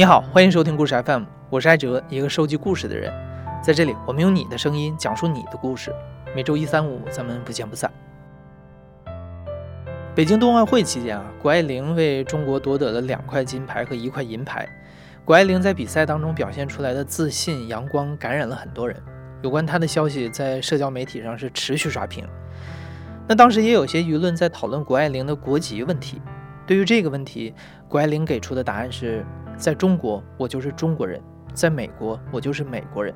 你好，欢迎收听故事 FM，我是艾哲，一个收集故事的人。在这里，我们用你的声音讲述你的故事。每周一、三、五，咱们不见不散。北京冬奥会期间啊，谷爱凌为中国夺得了两块金牌和一块银牌。谷爱凌在比赛当中表现出来的自信、阳光，感染了很多人。有关她的消息在社交媒体上是持续刷屏。那当时也有些舆论在讨论谷爱凌的国籍问题。对于这个问题，谷爱凌给出的答案是：在中国，我就是中国人；在美国，我就是美国人。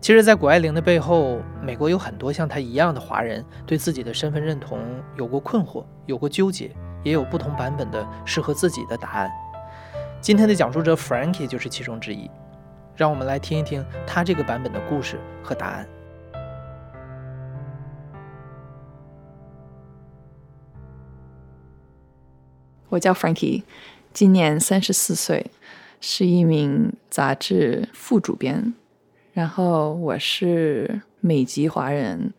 其实，在谷爱凌的背后，美国有很多像她一样的华人，对自己的身份认同有过困惑，有过纠结，也有不同版本的适合自己的答案。今天的讲述者 Frankie 就是其中之一。让我们来听一听他这个版本的故事和答案。我叫 Frankie，今年三十四岁，是一名杂志副主编。然后我是美籍华人。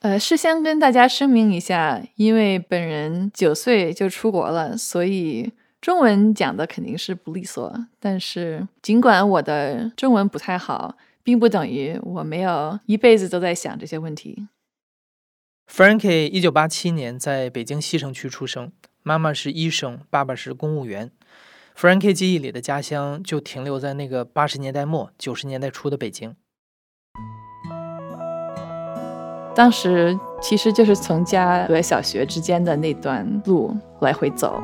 呃，事先跟大家声明一下，因为本人九岁就出国了，所以中文讲的肯定是不利索。但是尽管我的中文不太好，并不等于我没有一辈子都在想这些问题。Frankie 一九八七年在北京西城区出生。妈妈是医生，爸爸是公务员。Frankie 记忆里的家乡就停留在那个八十年代末九十年代初的北京。当时其实就是从家和小学之间的那段路来回走，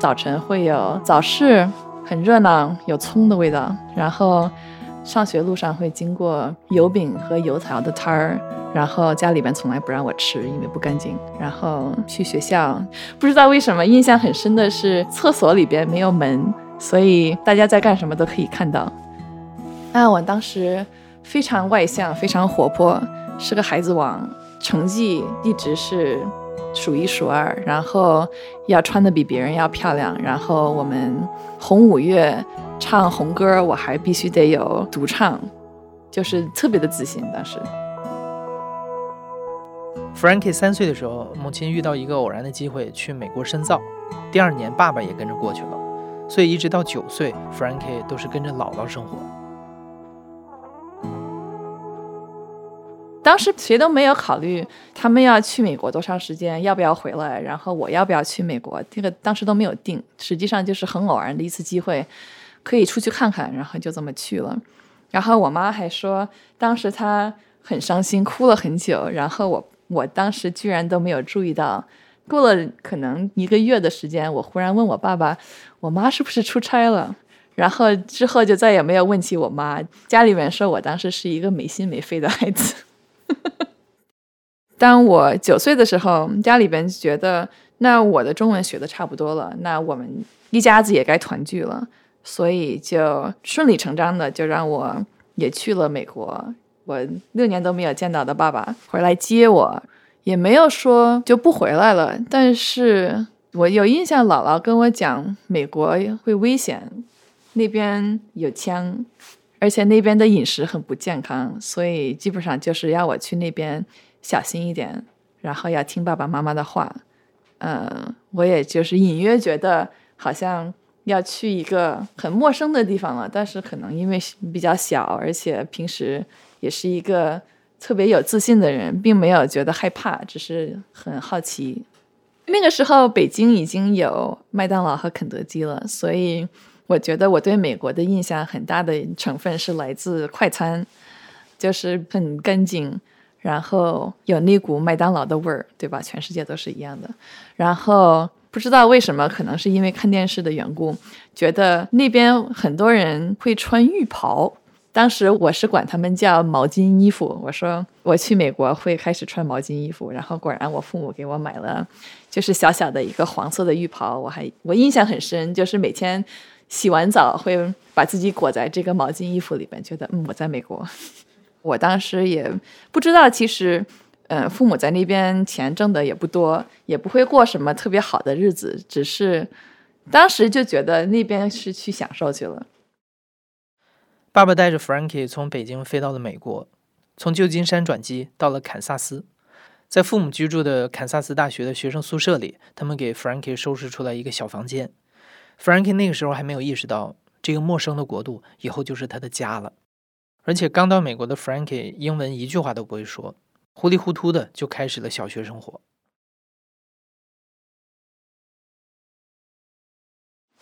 早晨会有早市，很热闹，有葱的味道。然后上学路上会经过油饼和油条的摊儿。然后家里边从来不让我吃，因为不干净。然后去学校，不知道为什么印象很深的是厕所里边没有门，所以大家在干什么都可以看到。那我当时非常外向，非常活泼，是个孩子王，成绩一直是数一数二。然后要穿的比别人要漂亮。然后我们红五月唱红歌，我还必须得有独唱，就是特别的自信。当时。Frankie 三岁的时候，母亲遇到一个偶然的机会去美国深造。第二年，爸爸也跟着过去了，所以一直到九岁，Frankie 都是跟着姥姥生活。当时谁都没有考虑他们要去美国多长时间，要不要回来，然后我要不要去美国，这个当时都没有定。实际上就是很偶然的一次机会，可以出去看看，然后就这么去了。然后我妈还说，当时她很伤心，哭了很久。然后我。我当时居然都没有注意到，过了可能一个月的时间，我忽然问我爸爸：“我妈是不是出差了？”然后之后就再也没有问起我妈。家里人说我当时是一个没心没肺的孩子。当我九岁的时候，家里边觉得那我的中文学的差不多了，那我们一家子也该团聚了，所以就顺理成章的就让我也去了美国。我六年都没有见到的爸爸回来接我，也没有说就不回来了。但是我有印象，姥姥跟我讲，美国会危险，那边有枪，而且那边的饮食很不健康，所以基本上就是要我去那边小心一点，然后要听爸爸妈妈的话。嗯，我也就是隐约觉得好像要去一个很陌生的地方了，但是可能因为比较小，而且平时。也是一个特别有自信的人，并没有觉得害怕，只是很好奇。那个时候，北京已经有麦当劳和肯德基了，所以我觉得我对美国的印象很大的成分是来自快餐，就是很干净，然后有那股麦当劳的味儿，对吧？全世界都是一样的。然后不知道为什么，可能是因为看电视的缘故，觉得那边很多人会穿浴袍。当时我是管他们叫毛巾衣服，我说我去美国会开始穿毛巾衣服，然后果然我父母给我买了，就是小小的一个黄色的浴袍，我还我印象很深，就是每天洗完澡会把自己裹在这个毛巾衣服里边，觉得嗯我在美国。我当时也不知道，其实嗯父母在那边钱挣的也不多，也不会过什么特别好的日子，只是当时就觉得那边是去享受去了。爸爸带着 Frankie 从北京飞到了美国，从旧金山转机到了堪萨斯，在父母居住的堪萨斯大学的学生宿舍里，他们给 Frankie 收拾出来一个小房间。Frankie 那个时候还没有意识到，这个陌生的国度以后就是他的家了。而且刚到美国的 Frankie 英文一句话都不会说，糊里糊涂的就开始了小学生活。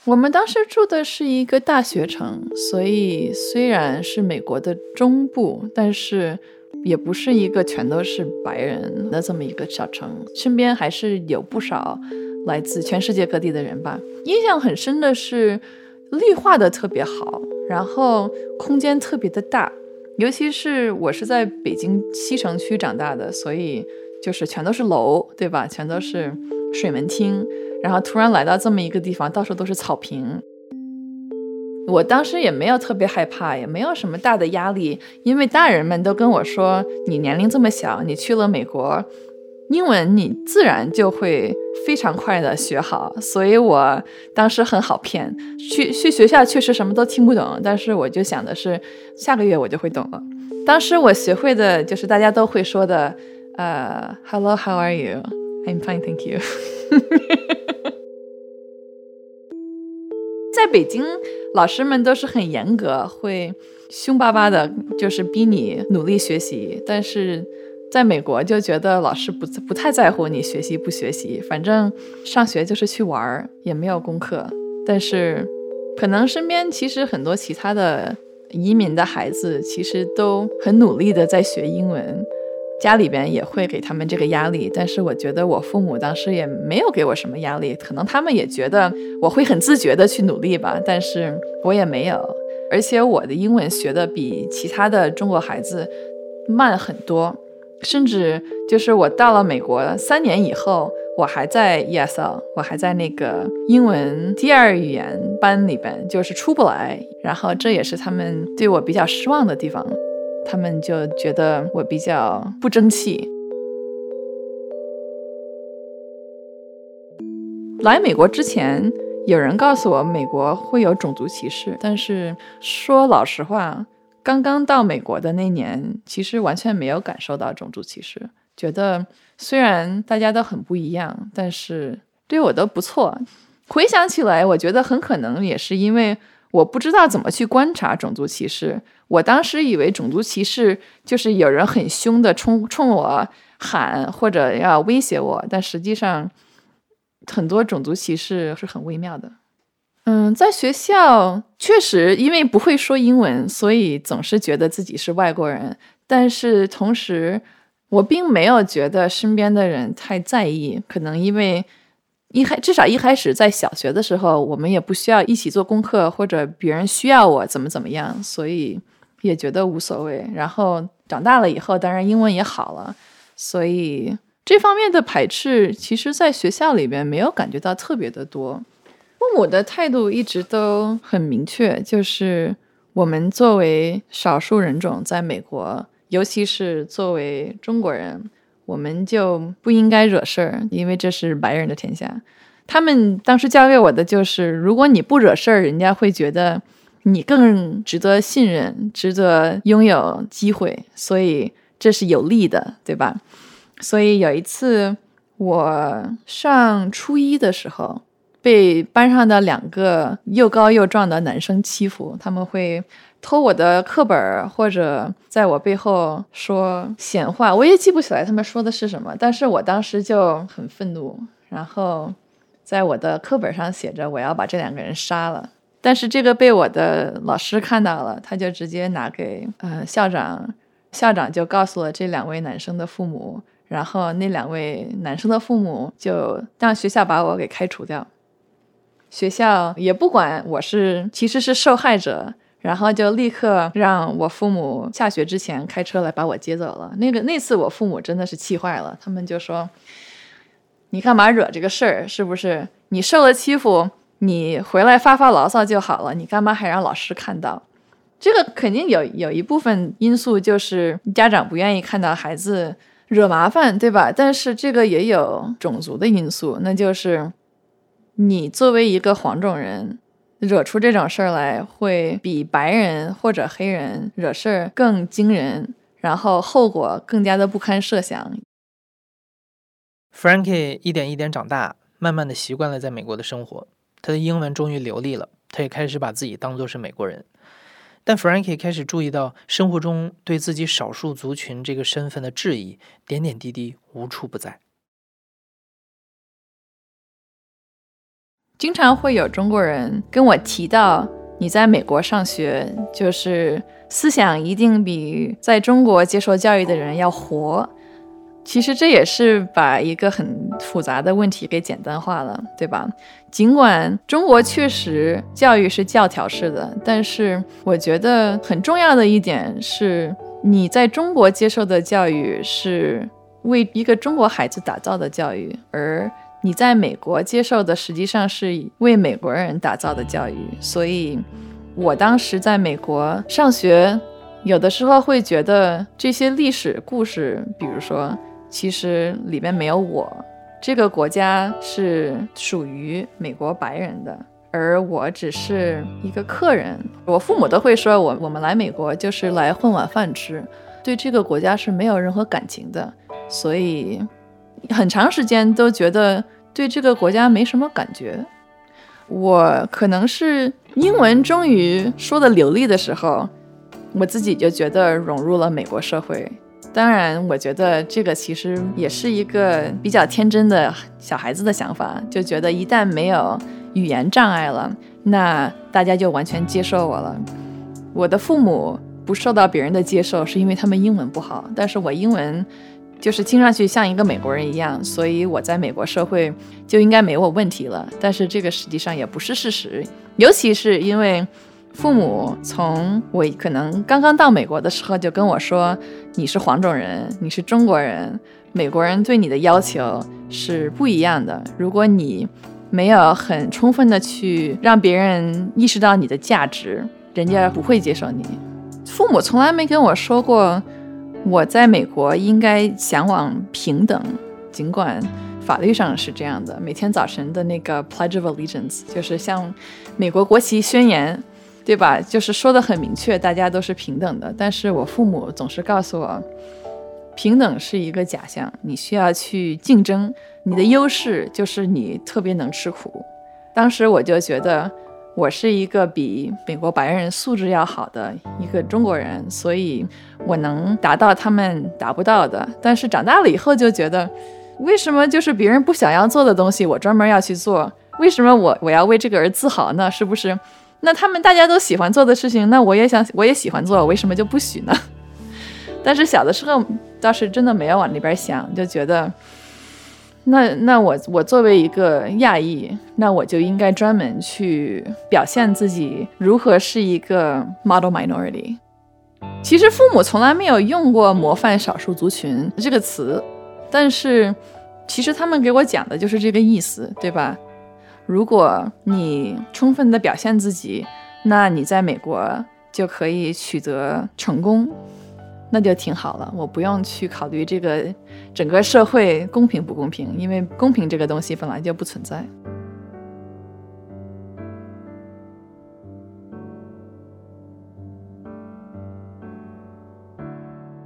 我们当时住的是一个大学城，所以虽然是美国的中部，但是也不是一个全都是白人的这么一个小城，身边还是有不少来自全世界各地的人吧。印象很深的是，绿化的特别好，然后空间特别的大，尤其是我是在北京西城区长大的，所以就是全都是楼，对吧？全都是水门厅。然后突然来到这么一个地方，到处都是草坪。我当时也没有特别害怕，也没有什么大的压力，因为大人们都跟我说：“你年龄这么小，你去了美国，英文你自然就会非常快的学好。”所以我当时很好骗，去去学校确实什么都听不懂，但是我就想的是下个月我就会懂了。当时我学会的就是大家都会说的，呃，“Hello，How are you？I'm fine，Thank you。”在北京，老师们都是很严格，会凶巴巴的，就是逼你努力学习。但是在美国，就觉得老师不不太在乎你学习不学习，反正上学就是去玩儿，也没有功课。但是可能身边其实很多其他的移民的孩子，其实都很努力的在学英文。家里边也会给他们这个压力，但是我觉得我父母当时也没有给我什么压力，可能他们也觉得我会很自觉的去努力吧，但是我也没有，而且我的英文学的比其他的中国孩子慢很多，甚至就是我到了美国三年以后，我还在 ESL，我还在那个英文第二语言班里边，就是出不来，然后这也是他们对我比较失望的地方。他们就觉得我比较不争气。来美国之前，有人告诉我美国会有种族歧视，但是说老实话，刚刚到美国的那年，其实完全没有感受到种族歧视。觉得虽然大家都很不一样，但是对我都不错。回想起来，我觉得很可能也是因为。我不知道怎么去观察种族歧视。我当时以为种族歧视就是有人很凶的冲冲我喊或者要威胁我，但实际上很多种族歧视是很微妙的。嗯，在学校确实因为不会说英文，所以总是觉得自己是外国人。但是同时，我并没有觉得身边的人太在意，可能因为。一开至少一开始在小学的时候，我们也不需要一起做功课，或者别人需要我怎么怎么样，所以也觉得无所谓。然后长大了以后，当然英文也好了，所以这方面的排斥，其实在学校里边没有感觉到特别的多。父母的态度一直都很明确，就是我们作为少数人种在美国，尤其是作为中国人。我们就不应该惹事儿，因为这是白人的天下。他们当时教给我的就是，如果你不惹事儿，人家会觉得你更值得信任，值得拥有机会，所以这是有利的，对吧？所以有一次我上初一的时候，被班上的两个又高又壮的男生欺负，他们会。偷我的课本，或者在我背后说闲话，我也记不起来他们说的是什么。但是我当时就很愤怒，然后在我的课本上写着我要把这两个人杀了。但是这个被我的老师看到了，他就直接拿给呃校长，校长就告诉了这两位男生的父母，然后那两位男生的父母就让学校把我给开除掉。学校也不管我是其实是受害者。然后就立刻让我父母下学之前开车来把我接走了。那个那次我父母真的是气坏了，他们就说：“你干嘛惹这个事儿？是不是你受了欺负，你回来发发牢骚就好了？你干嘛还让老师看到？这个肯定有有一部分因素就是家长不愿意看到孩子惹麻烦，对吧？但是这个也有种族的因素，那就是你作为一个黄种人。”惹出这种事儿来，会比白人或者黑人惹事儿更惊人，然后后果更加的不堪设想。Frankie 一点一点长大，慢慢的习惯了在美国的生活，他的英文终于流利了。他也开始把自己当作是美国人。但 Frankie 开始注意到生活中对自己少数族群这个身份的质疑，点点滴滴无处不在。经常会有中国人跟我提到，你在美国上学，就是思想一定比在中国接受教育的人要活。其实这也是把一个很复杂的问题给简单化了，对吧？尽管中国确实教育是教条式的，但是我觉得很重要的一点是，你在中国接受的教育是为一个中国孩子打造的教育，而你在美国接受的实际上是为美国人打造的教育。所以，我当时在美国上学，有的时候会觉得这些历史故事，比如说。其实里面没有我，这个国家是属于美国白人的，而我只是一个客人。我父母都会说我我们来美国就是来混碗饭吃，对这个国家是没有任何感情的，所以很长时间都觉得对这个国家没什么感觉。我可能是英文终于说的流利的时候，我自己就觉得融入了美国社会。当然，我觉得这个其实也是一个比较天真的小孩子的想法，就觉得一旦没有语言障碍了，那大家就完全接受我了。我的父母不受到别人的接受，是因为他们英文不好，但是我英文就是听上去像一个美国人一样，所以我在美国社会就应该没有问题了。但是这个实际上也不是事实，尤其是因为。父母从我可能刚刚到美国的时候就跟我说：“你是黄种人，你是中国人，美国人对你的要求是不一样的。如果你没有很充分的去让别人意识到你的价值，人家不会接受你。”父母从来没跟我说过我在美国应该向往平等，尽管法律上是这样的。每天早晨的那个 Pledge of Allegiance 就是向美国国旗宣言。对吧？就是说的很明确，大家都是平等的。但是我父母总是告诉我，平等是一个假象，你需要去竞争。你的优势就是你特别能吃苦。当时我就觉得我是一个比美国白人素质要好的一个中国人，所以我能达到他们达不到的。但是长大了以后就觉得，为什么就是别人不想要做的东西，我专门要去做？为什么我我要为这个而自豪呢？是不是？那他们大家都喜欢做的事情，那我也想，我也喜欢做，为什么就不许呢？但是小的时候倒是真的没有往那边想，就觉得，那那我我作为一个亚裔，那我就应该专门去表现自己如何是一个 model minority。其实父母从来没有用过“模范少数族群”这个词，但是其实他们给我讲的就是这个意思，对吧？如果你充分的表现自己，那你在美国就可以取得成功，那就挺好了。我不用去考虑这个整个社会公平不公平，因为公平这个东西本来就不存在。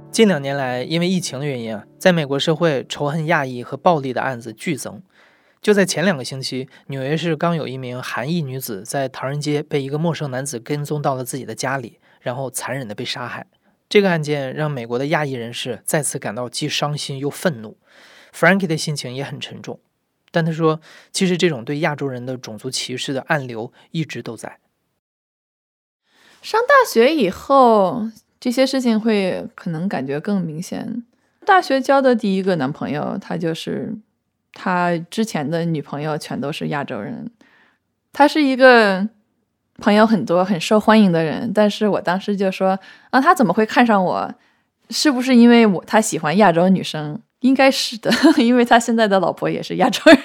近两年来，因为疫情的原因啊，在美国社会仇恨亚裔和暴力的案子剧增。就在前两个星期，纽约市刚有一名韩裔女子在唐人街被一个陌生男子跟踪到了自己的家里，然后残忍的被杀害。这个案件让美国的亚裔人士再次感到既伤心又愤怒。Frankie 的心情也很沉重，但他说，其实这种对亚洲人的种族歧视的暗流一直都在。上大学以后，这些事情会可能感觉更明显。大学交的第一个男朋友，他就是。他之前的女朋友全都是亚洲人，他是一个朋友很多、很受欢迎的人。但是我当时就说：“啊，他怎么会看上我？是不是因为我他喜欢亚洲女生？应该是的，因为他现在的老婆也是亚洲人。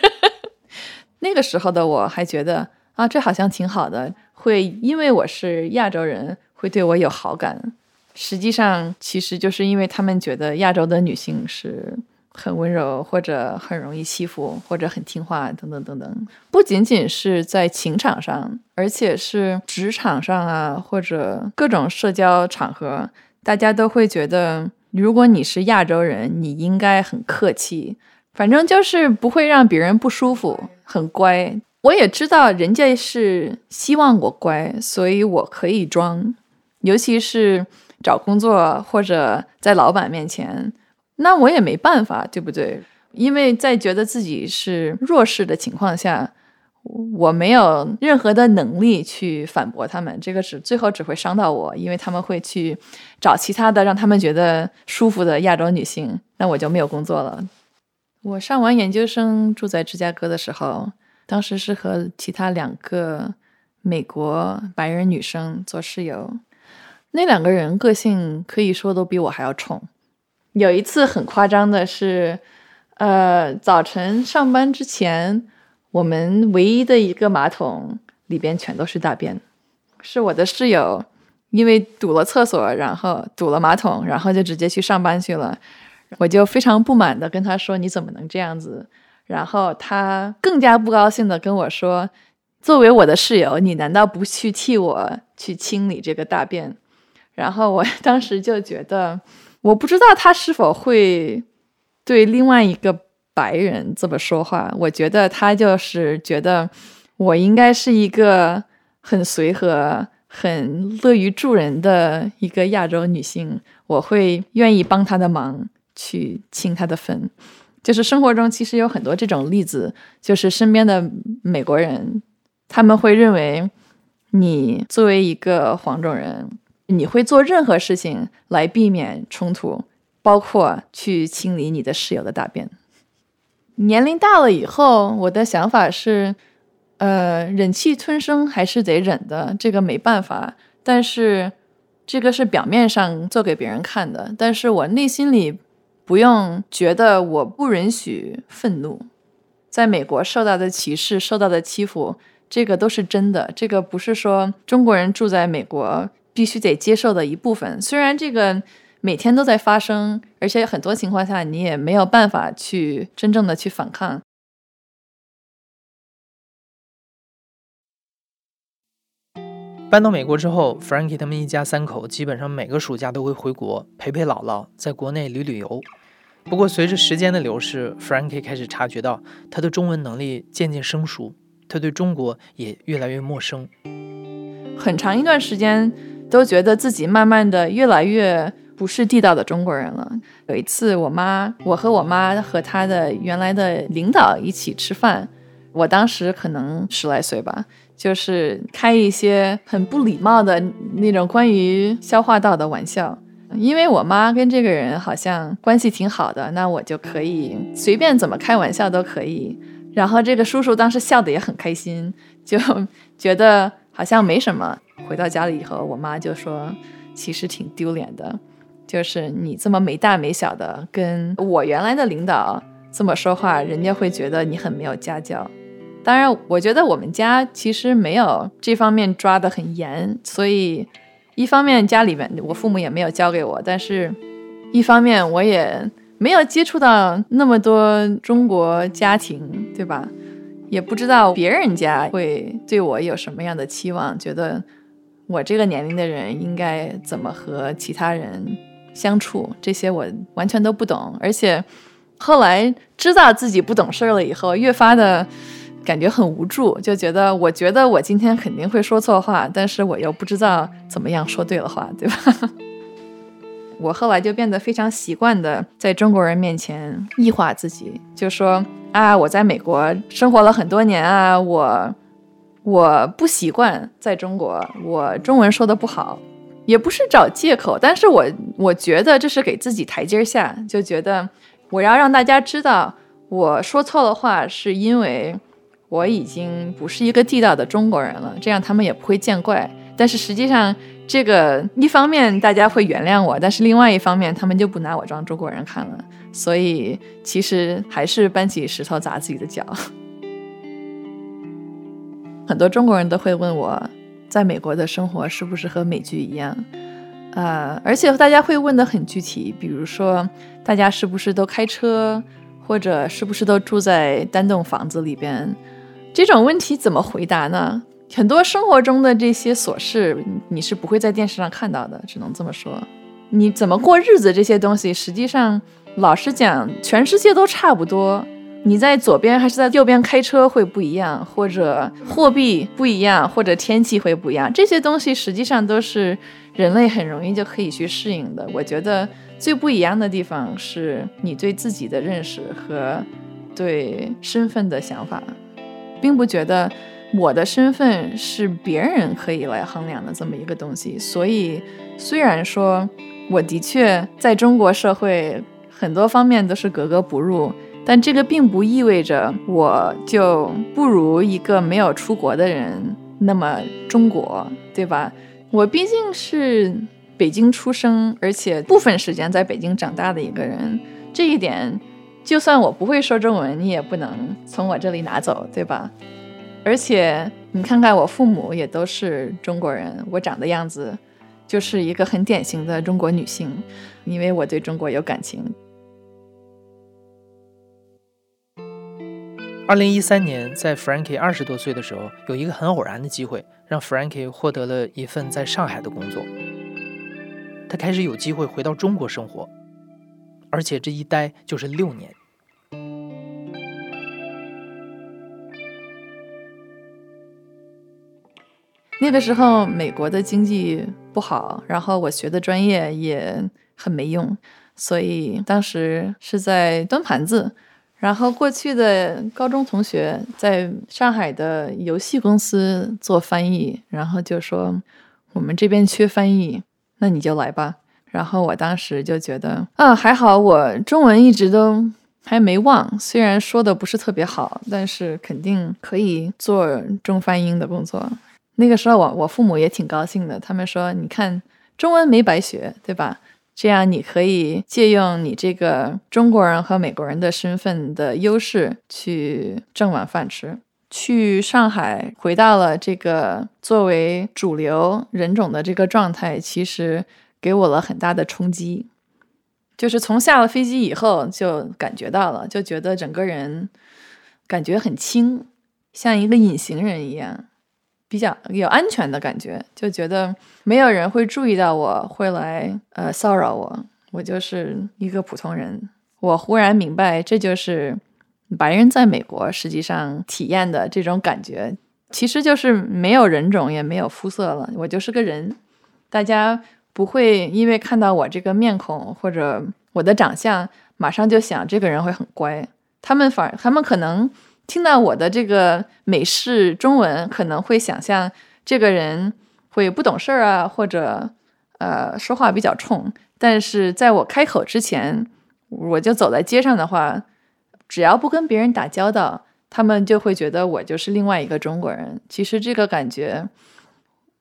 那个时候的我还觉得啊，这好像挺好的，会因为我是亚洲人会对我有好感。实际上，其实就是因为他们觉得亚洲的女性是。”很温柔，或者很容易欺负，或者很听话，等等等等。不仅仅是在情场上，而且是职场上啊，或者各种社交场合，大家都会觉得，如果你是亚洲人，你应该很客气，反正就是不会让别人不舒服，很乖。我也知道人家是希望我乖，所以我可以装，尤其是找工作或者在老板面前，那我也没办法，对不对？因为在觉得自己是弱势的情况下，我没有任何的能力去反驳他们，这个只最后只会伤到我，因为他们会去找其他的让他们觉得舒服的亚洲女性，那我就没有工作了。我上完研究生住在芝加哥的时候。当时是和其他两个美国白人女生做室友，那两个人个性可以说都比我还要冲。有一次很夸张的是，呃，早晨上班之前，我们唯一的一个马桶里边全都是大便，是我的室友因为堵了厕所，然后堵了马桶，然后就直接去上班去了。我就非常不满的跟他说：“你怎么能这样子？”然后他更加不高兴的跟我说：“作为我的室友，你难道不去替我去清理这个大便？”然后我当时就觉得，我不知道他是否会对另外一个白人这么说话。我觉得他就是觉得我应该是一个很随和、很乐于助人的一个亚洲女性，我会愿意帮他的忙去清他的分。就是生活中其实有很多这种例子，就是身边的美国人，他们会认为你作为一个黄种人，你会做任何事情来避免冲突，包括去清理你的室友的大便。年龄大了以后，我的想法是，呃，忍气吞声还是得忍的，这个没办法。但是这个是表面上做给别人看的，但是我内心里。不用觉得我不允许愤怒，在美国受到的歧视、受到的欺负，这个都是真的。这个不是说中国人住在美国必须得接受的一部分。虽然这个每天都在发生，而且很多情况下你也没有办法去真正的去反抗。搬到美国之后，Frankie 他们一家三口基本上每个暑假都会回国陪陪姥姥，在国内旅旅游。不过，随着时间的流逝，Frankie 开始察觉到他的中文能力渐渐生疏，他对中国也越来越陌生。很长一段时间都觉得自己慢慢的越来越不是地道的中国人了。有一次，我妈，我和我妈和她的原来的领导一起吃饭，我当时可能十来岁吧。就是开一些很不礼貌的那种关于消化道的玩笑，因为我妈跟这个人好像关系挺好的，那我就可以随便怎么开玩笑都可以。然后这个叔叔当时笑得也很开心，就觉得好像没什么。回到家里以后，我妈就说：“其实挺丢脸的，就是你这么没大没小的跟我原来的领导这么说话，人家会觉得你很没有家教。”当然，我觉得我们家其实没有这方面抓得很严，所以一方面家里面我父母也没有教给我，但是一方面我也没有接触到那么多中国家庭，对吧？也不知道别人家会对我有什么样的期望，觉得我这个年龄的人应该怎么和其他人相处，这些我完全都不懂。而且后来知道自己不懂事儿了以后，越发的。感觉很无助，就觉得我觉得我今天肯定会说错话，但是我又不知道怎么样说对了话，对吧？我后来就变得非常习惯的在中国人面前异化自己，就说啊，我在美国生活了很多年啊，我我不习惯在中国，我中文说的不好，也不是找借口，但是我我觉得这是给自己台阶下，就觉得我要让大家知道我说错了话是因为。我已经不是一个地道的中国人了，这样他们也不会见怪。但是实际上，这个一方面大家会原谅我，但是另外一方面他们就不拿我当中国人看了。所以其实还是搬起石头砸自己的脚。很多中国人都会问我，在美国的生活是不是和美剧一样？呃，而且大家会问的很具体，比如说大家是不是都开车，或者是不是都住在单栋房子里边？这种问题怎么回答呢？很多生活中的这些琐事，你是不会在电视上看到的，只能这么说。你怎么过日子这些东西，实际上，老实讲，全世界都差不多。你在左边还是在右边开车会不一样，或者货币不一样，或者天气会不一样，这些东西实际上都是人类很容易就可以去适应的。我觉得最不一样的地方是你对自己的认识和对身份的想法，并不觉得我的身份是别人可以来衡量的这么一个东西。所以，虽然说我的确在中国社会很多方面都是格格不入。但这个并不意味着我就不如一个没有出国的人那么中国，对吧？我毕竟是北京出生，而且部分时间在北京长大的一个人，这一点，就算我不会说中文，你也不能从我这里拿走，对吧？而且你看看我父母也都是中国人，我长的样子就是一个很典型的中国女性，因为我对中国有感情。二零一三年，在 Frankie 二十多岁的时候，有一个很偶然的机会，让 Frankie 获得了一份在上海的工作。他开始有机会回到中国生活，而且这一待就是六年。那个时候，美国的经济不好，然后我学的专业也很没用，所以当时是在端盘子。然后过去的高中同学在上海的游戏公司做翻译，然后就说我们这边缺翻译，那你就来吧。然后我当时就觉得啊，还好我中文一直都还没忘，虽然说的不是特别好，但是肯定可以做中翻英的工作。那个时候我我父母也挺高兴的，他们说你看中文没白学，对吧？这样，你可以借用你这个中国人和美国人的身份的优势去挣碗饭吃。去上海，回到了这个作为主流人种的这个状态，其实给我了很大的冲击。就是从下了飞机以后，就感觉到了，就觉得整个人感觉很轻，像一个隐形人一样。比较有安全的感觉，就觉得没有人会注意到我，会来呃骚扰我。我就是一个普通人。我忽然明白，这就是白人在美国实际上体验的这种感觉，其实就是没有人种，也没有肤色了，我就是个人。大家不会因为看到我这个面孔或者我的长相，马上就想这个人会很乖。他们反，他们可能。听到我的这个美式中文，可能会想象这个人会不懂事儿啊，或者呃说话比较冲。但是在我开口之前，我就走在街上的话，只要不跟别人打交道，他们就会觉得我就是另外一个中国人。其实这个感觉，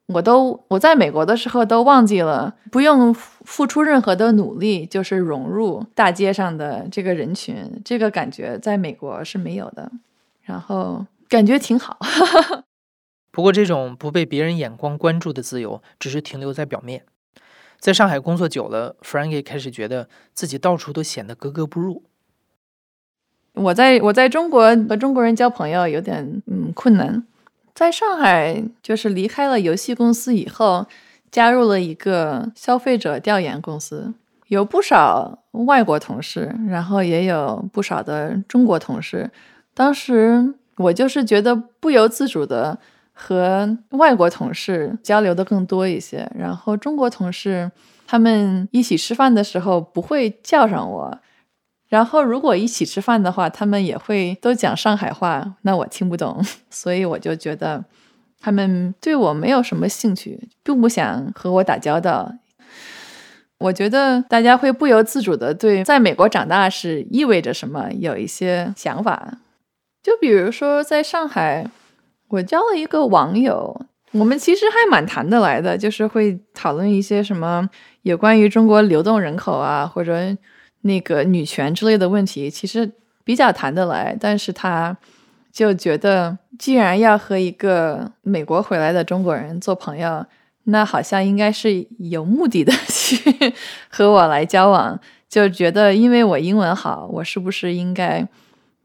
我都我在美国的时候都忘记了，不用付出任何的努力，就是融入大街上的这个人群。这个感觉在美国是没有的。然后感觉挺好，不过这种不被别人眼光关注的自由，只是停留在表面。在上海工作久了，Frankie 开始觉得自己到处都显得格格不入。我在我在中国和中国人交朋友有点嗯困难，在上海就是离开了游戏公司以后，加入了一个消费者调研公司，有不少外国同事，然后也有不少的中国同事。当时我就是觉得不由自主的和外国同事交流的更多一些，然后中国同事他们一起吃饭的时候不会叫上我，然后如果一起吃饭的话，他们也会都讲上海话，那我听不懂，所以我就觉得他们对我没有什么兴趣，并不想和我打交道。我觉得大家会不由自主的对在美国长大是意味着什么有一些想法。就比如说，在上海，我交了一个网友，我们其实还蛮谈得来的，就是会讨论一些什么有关于中国流动人口啊，或者那个女权之类的问题，其实比较谈得来。但是他就觉得，既然要和一个美国回来的中国人做朋友，那好像应该是有目的的去 和我来交往，就觉得因为我英文好，我是不是应该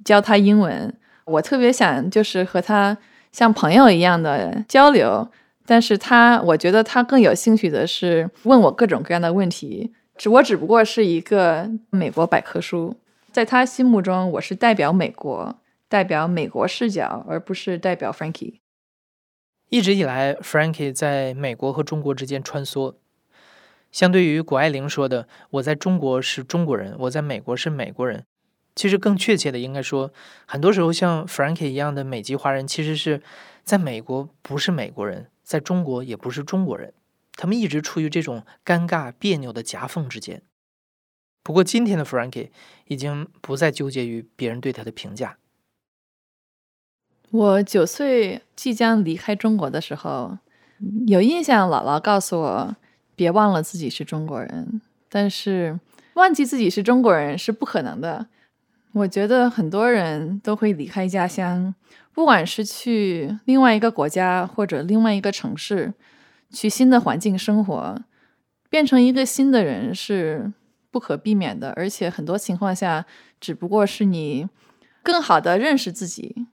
教他英文？我特别想就是和他像朋友一样的交流，但是他我觉得他更有兴趣的是问我各种各样的问题。只我只不过是一个美国百科书，在他心目中，我是代表美国，代表美国视角，而不是代表 Frankie。一直以来，Frankie 在美国和中国之间穿梭。相对于谷爱凌说的“我在中国是中国人，我在美国是美国人”，其实更确切的应该说，很多时候像 Frankie 一样的美籍华人，其实是在美国不是美国人，在中国也不是中国人，他们一直处于这种尴尬别扭的夹缝之间。不过，今天的 Frankie 已经不再纠结于别人对他的评价。我九岁即将离开中国的时候，有印象，姥姥告诉我别忘了自己是中国人。但是忘记自己是中国人是不可能的。我觉得很多人都会离开家乡，不管是去另外一个国家或者另外一个城市，去新的环境生活，变成一个新的人是不可避免的。而且很多情况下，只不过是你更好的认识自己。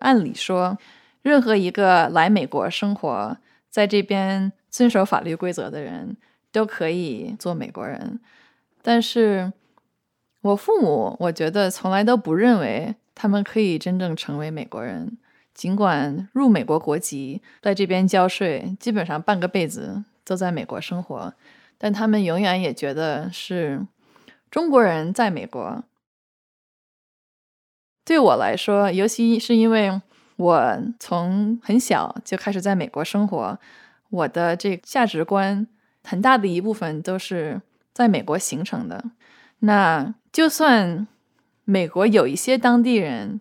按理说，任何一个来美国生活，在这边遵守法律规则的人都可以做美国人。但是，我父母，我觉得从来都不认为他们可以真正成为美国人。尽管入美国国籍，在这边交税，基本上半个辈子都在美国生活，但他们永远也觉得是中国人在美国。对我来说，尤其是因为我从很小就开始在美国生活，我的这价值观很大的一部分都是在美国形成的。那就算美国有一些当地人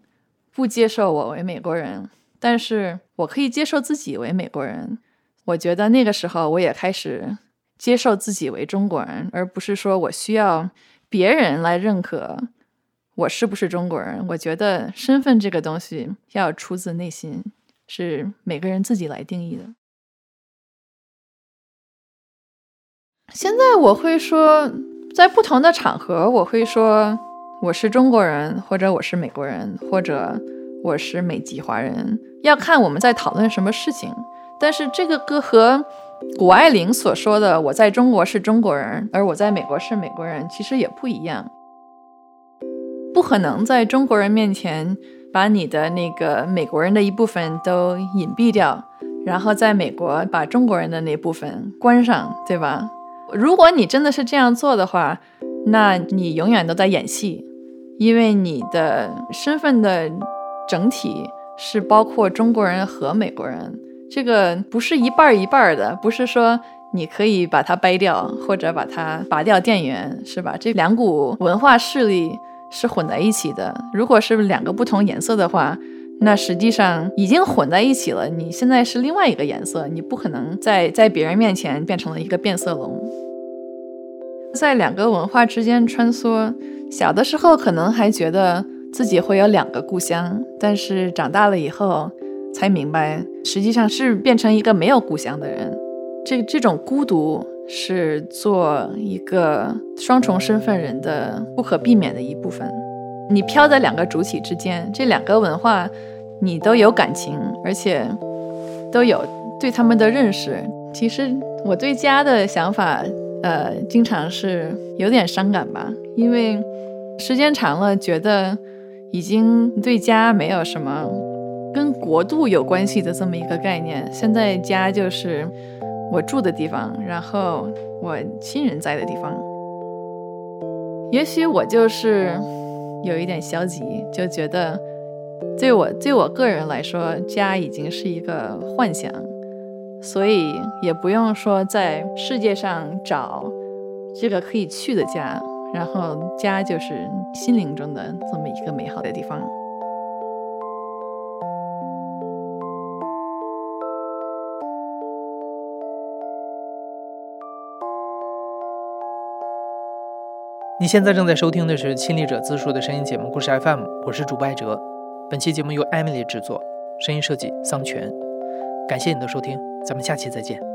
不接受我为美国人，但是我可以接受自己为美国人。我觉得那个时候我也开始接受自己为中国人，而不是说我需要别人来认可。我是不是中国人？我觉得身份这个东西要出自内心，是每个人自己来定义的。现在我会说，在不同的场合，我会说我是中国人，或者我是美国人，或者我是美籍华人，要看我们在讨论什么事情。但是这个歌和谷爱凌所说的“我在中国是中国人，而我在美国是美国人”其实也不一样。不可能在中国人面前把你的那个美国人的一部分都隐蔽掉，然后在美国把中国人的那部分关上，对吧？如果你真的是这样做的话，那你永远都在演戏，因为你的身份的整体是包括中国人和美国人，这个不是一半一半的，不是说你可以把它掰掉或者把它拔掉电源，是吧？这两股文化势力。是混在一起的。如果是两个不同颜色的话，那实际上已经混在一起了。你现在是另外一个颜色，你不可能在在别人面前变成了一个变色龙。在两个文化之间穿梭，小的时候可能还觉得自己会有两个故乡，但是长大了以后才明白，实际上是变成一个没有故乡的人。这这种孤独。是做一个双重身份人的不可避免的一部分。你飘在两个主体之间，这两个文化你都有感情，而且都有对他们的认识。其实我对家的想法，呃，经常是有点伤感吧，因为时间长了，觉得已经对家没有什么跟国度有关系的这么一个概念。现在家就是。我住的地方，然后我亲人在的地方，也许我就是有一点消极，就觉得对我对我个人来说，家已经是一个幻想，所以也不用说在世界上找这个可以去的家，然后家就是心灵中的这么一个美好的地方。你现在正在收听的是亲历者自述的声音节目《故事 FM》，我是主播艾哲。本期节目由 Emily 制作，声音设计桑泉。感谢你的收听，咱们下期再见。